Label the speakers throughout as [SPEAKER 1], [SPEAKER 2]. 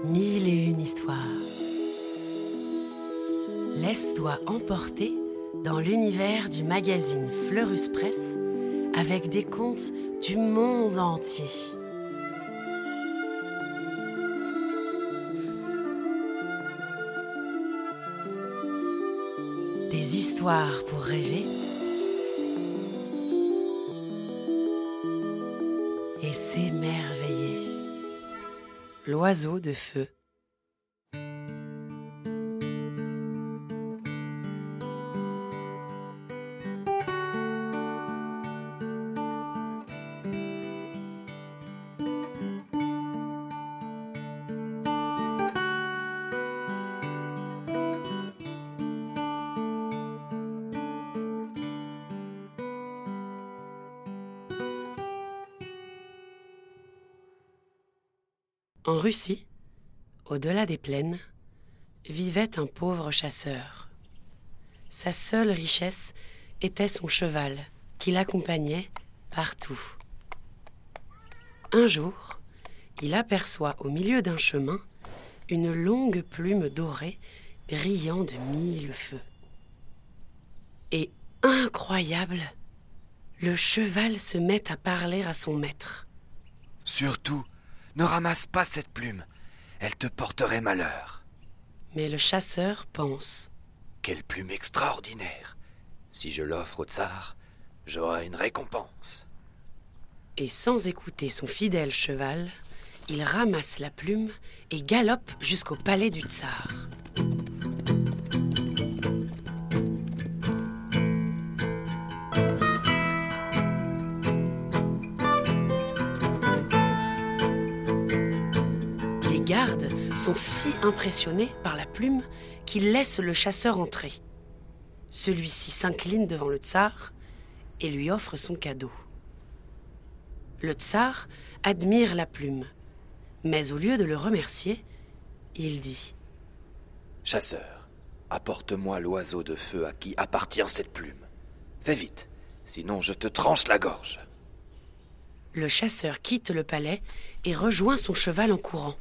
[SPEAKER 1] Mille et une histoires. Laisse-toi emporter dans l'univers du magazine Fleurus Press avec des contes du monde entier. Des histoires pour rêver et s'émerveiller. L'oiseau de feu. En Russie, au-delà des plaines, vivait un pauvre chasseur. Sa seule richesse était son cheval, qui l'accompagnait partout. Un jour, il aperçoit au milieu d'un chemin une longue plume dorée brillant de mille feux. Et incroyable, le cheval se met à parler à son maître.
[SPEAKER 2] Surtout, ne ramasse pas cette plume. Elle te porterait malheur.
[SPEAKER 1] Mais le chasseur pense.
[SPEAKER 2] Quelle plume extraordinaire. Si je l'offre au tsar, j'aurai une récompense.
[SPEAKER 1] Et sans écouter son fidèle cheval, il ramasse la plume et galope jusqu'au palais du tsar. Gardes sont si impressionnés par la plume qu'ils laissent le chasseur entrer. Celui-ci s'incline devant le tsar et lui offre son cadeau. Le tsar admire la plume, mais au lieu de le remercier, il dit
[SPEAKER 2] Chasseur, apporte-moi l'oiseau de feu à qui appartient cette plume. Fais vite, sinon je te tranche la gorge.
[SPEAKER 1] Le chasseur quitte le palais et rejoint son cheval en courant.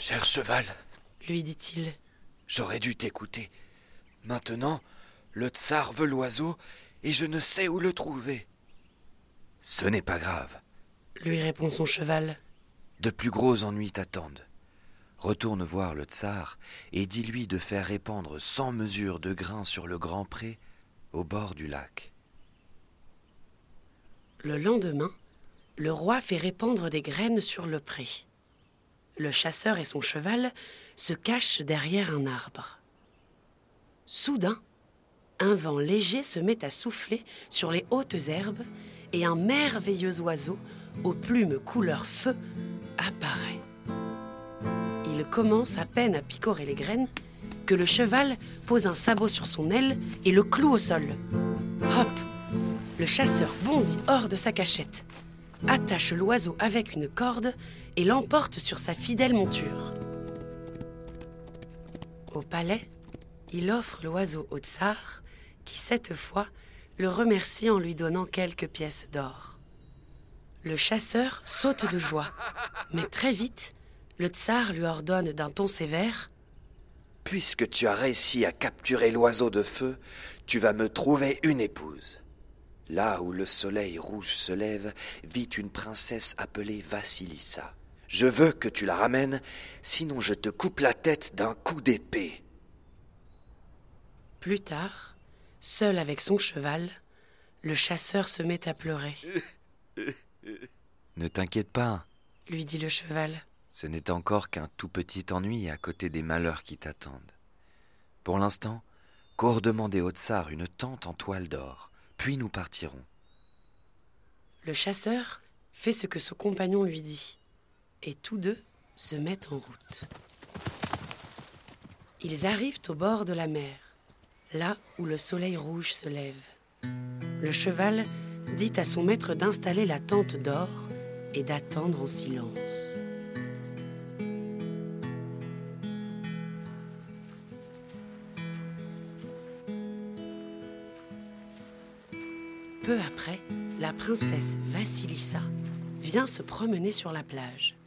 [SPEAKER 2] Cher cheval,
[SPEAKER 1] Lui dit-il,
[SPEAKER 2] j'aurais dû t'écouter. Maintenant, le tsar veut l'oiseau et je ne sais où le trouver. Ce n'est pas grave.
[SPEAKER 1] lui répond son cheval.
[SPEAKER 2] De plus gros ennuis t'attendent. Retourne voir le tsar et dis-lui de faire répandre cent mesures de grains sur le grand pré au bord du lac.
[SPEAKER 1] Le lendemain, le roi fait répandre des graines sur le pré. Le chasseur et son cheval se cachent derrière un arbre. Soudain, un vent léger se met à souffler sur les hautes herbes et un merveilleux oiseau aux plumes couleur feu apparaît. Il commence à peine à picorer les graines que le cheval pose un sabot sur son aile et le cloue au sol. Hop Le chasseur bondit hors de sa cachette, attache l'oiseau avec une corde et l'emporte sur sa fidèle monture. Au palais, il offre l'oiseau au tsar, qui cette fois le remercie en lui donnant quelques pièces d'or. Le chasseur saute de joie, mais très vite, le tsar lui ordonne d'un ton sévère
[SPEAKER 2] Puisque tu as réussi à capturer l'oiseau de feu, tu vas me trouver une épouse. Là où le soleil rouge se lève, vit une princesse appelée Vassilissa. Je veux que tu la ramènes, sinon je te coupe la tête d'un coup d'épée.
[SPEAKER 1] Plus tard, seul avec son cheval, le chasseur se met à pleurer.
[SPEAKER 2] Ne t'inquiète pas,
[SPEAKER 1] Lui dit le cheval.
[SPEAKER 2] ce n'est encore qu'un tout petit ennui à côté des malheurs qui t'attendent. Pour l'instant, cours demander au tsar une tente en toile d'or, puis nous partirons.
[SPEAKER 1] Le chasseur fait ce que son compagnon lui dit, et tous deux se mettent en route. Ils arrivent au bord de la mer, là où le soleil rouge se lève. Le cheval dit à son maître d'installer la tente d'or et d'attendre en silence. Peu après, la princesse Vassilissa vient se promener sur la plage.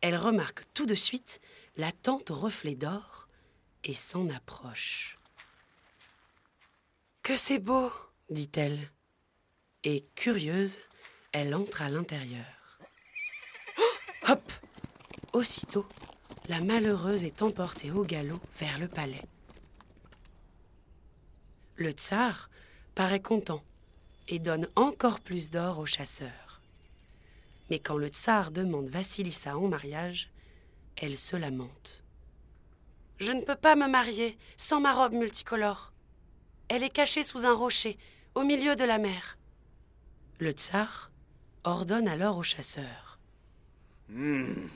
[SPEAKER 1] Elle remarque tout de suite la tente aux reflets d'or et s'en approche. Que c'est beau, dit-elle. Et curieuse, elle entre à l'intérieur. Oh Hop Aussitôt, la malheureuse est emportée au galop vers le palais. Le tsar paraît content et donne encore plus d'or au chasseur. Mais quand le tsar demande Vassilissa en mariage, elle se lamente. Je ne peux pas me marier sans ma robe multicolore. Elle est cachée sous un rocher, au milieu de la mer. Le tsar ordonne alors au chasseur.
[SPEAKER 2] Hmm.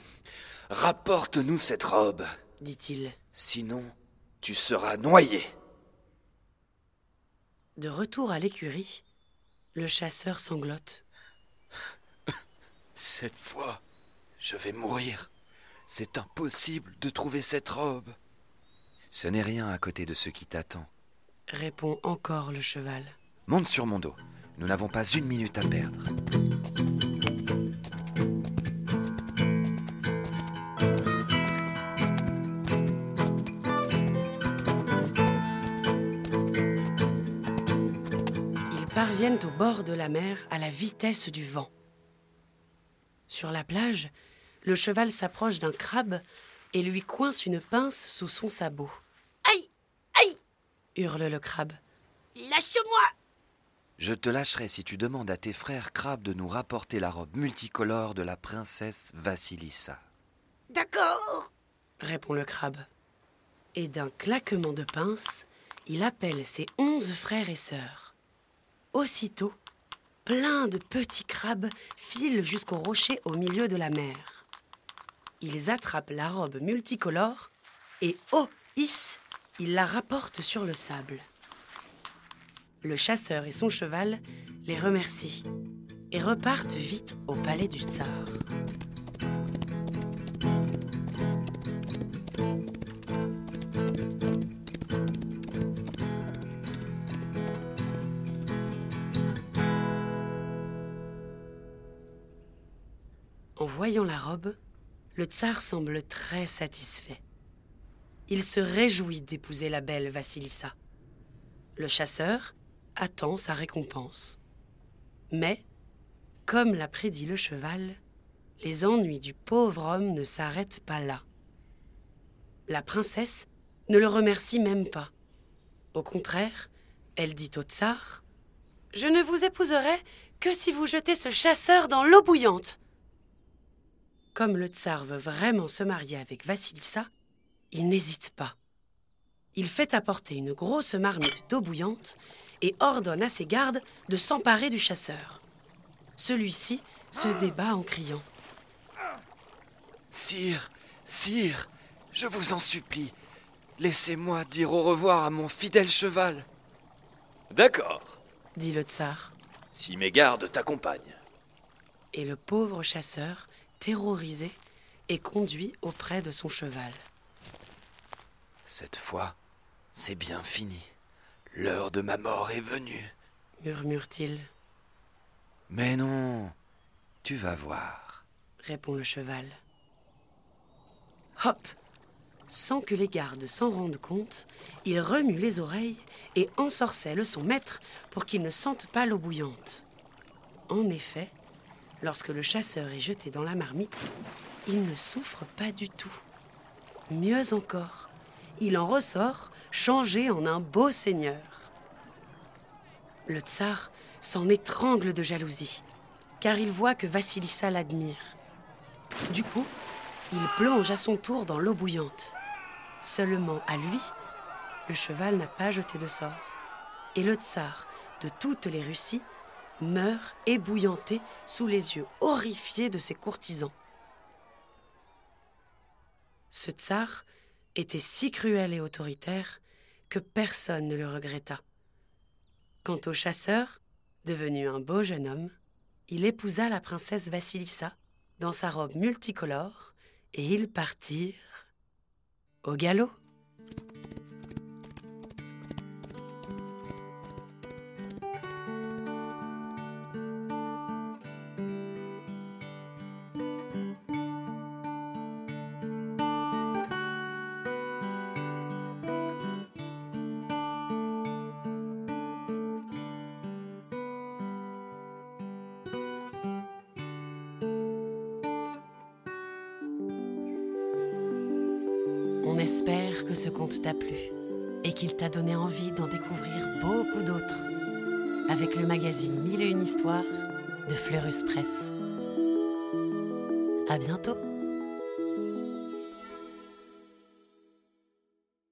[SPEAKER 2] Rapporte-nous cette robe,
[SPEAKER 1] dit-il.
[SPEAKER 2] Sinon, tu seras noyé.
[SPEAKER 1] De retour à l'écurie, le chasseur sanglote.
[SPEAKER 2] Cette fois, je vais mourir. C'est impossible de trouver cette robe. Ce n'est rien à côté de ce qui t'attend,
[SPEAKER 1] répond encore le cheval.
[SPEAKER 2] Monte sur mon dos. Nous n'avons pas une minute à perdre.
[SPEAKER 1] parviennent au bord de la mer à la vitesse du vent. Sur la plage, le cheval s'approche d'un crabe et lui coince une pince sous son sabot.
[SPEAKER 3] Aïe Aïe
[SPEAKER 1] hurle le crabe.
[SPEAKER 3] Lâche-moi
[SPEAKER 2] Je te lâcherai si tu demandes à tes frères crabes de nous rapporter la robe multicolore de la princesse Vassilissa.
[SPEAKER 3] D'accord
[SPEAKER 1] répond le crabe. Et d'un claquement de pince, il appelle ses onze frères et sœurs. Aussitôt, plein de petits crabes filent jusqu'au rocher au milieu de la mer. Ils attrapent la robe multicolore et, oh, hiss, ils la rapportent sur le sable. Le chasseur et son cheval les remercient et repartent vite au palais du tsar. Voyant la robe, le tsar semble très satisfait. Il se réjouit d'épouser la belle Vassilissa. Le chasseur attend sa récompense. Mais, comme l'a prédit le cheval, les ennuis du pauvre homme ne s'arrêtent pas là. La princesse ne le remercie même pas. Au contraire, elle dit au tsar Je ne vous épouserai que si vous jetez ce chasseur dans l'eau bouillante. Comme le tsar veut vraiment se marier avec Vassilissa, il n'hésite pas. Il fait apporter une grosse marmite d'eau bouillante et ordonne à ses gardes de s'emparer du chasseur. Celui-ci se débat en criant.
[SPEAKER 2] Sire, sire, je vous en supplie, laissez-moi dire au revoir à mon fidèle cheval. D'accord,
[SPEAKER 1] dit le tsar.
[SPEAKER 2] Si mes gardes t'accompagnent.
[SPEAKER 1] Et le pauvre chasseur terrorisé, et conduit auprès de son cheval.
[SPEAKER 2] Cette fois, c'est bien fini. L'heure de ma mort est venue,
[SPEAKER 1] murmure-t-il.
[SPEAKER 2] Mais non, tu vas voir,
[SPEAKER 1] répond le cheval. Hop Sans que les gardes s'en rendent compte, il remue les oreilles et ensorcelle son maître pour qu'il ne sente pas l'eau bouillante. En effet, Lorsque le chasseur est jeté dans la marmite, il ne souffre pas du tout. Mieux encore, il en ressort changé en un beau seigneur. Le tsar s'en étrangle de jalousie, car il voit que Vassilissa l'admire. Du coup, il plonge à son tour dans l'eau bouillante. Seulement à lui, le cheval n'a pas jeté de sort. Et le tsar, de toutes les Russies, meurt ébouillanté sous les yeux horrifiés de ses courtisans. Ce tsar était si cruel et autoritaire que personne ne le regretta. Quant au chasseur, devenu un beau jeune homme, il épousa la princesse Vassilissa dans sa robe multicolore et ils partirent au galop. On espère que ce conte t'a plu et qu'il t'a donné envie d'en découvrir beaucoup d'autres avec le magazine Mille et une histoires de Fleurus Press. À bientôt!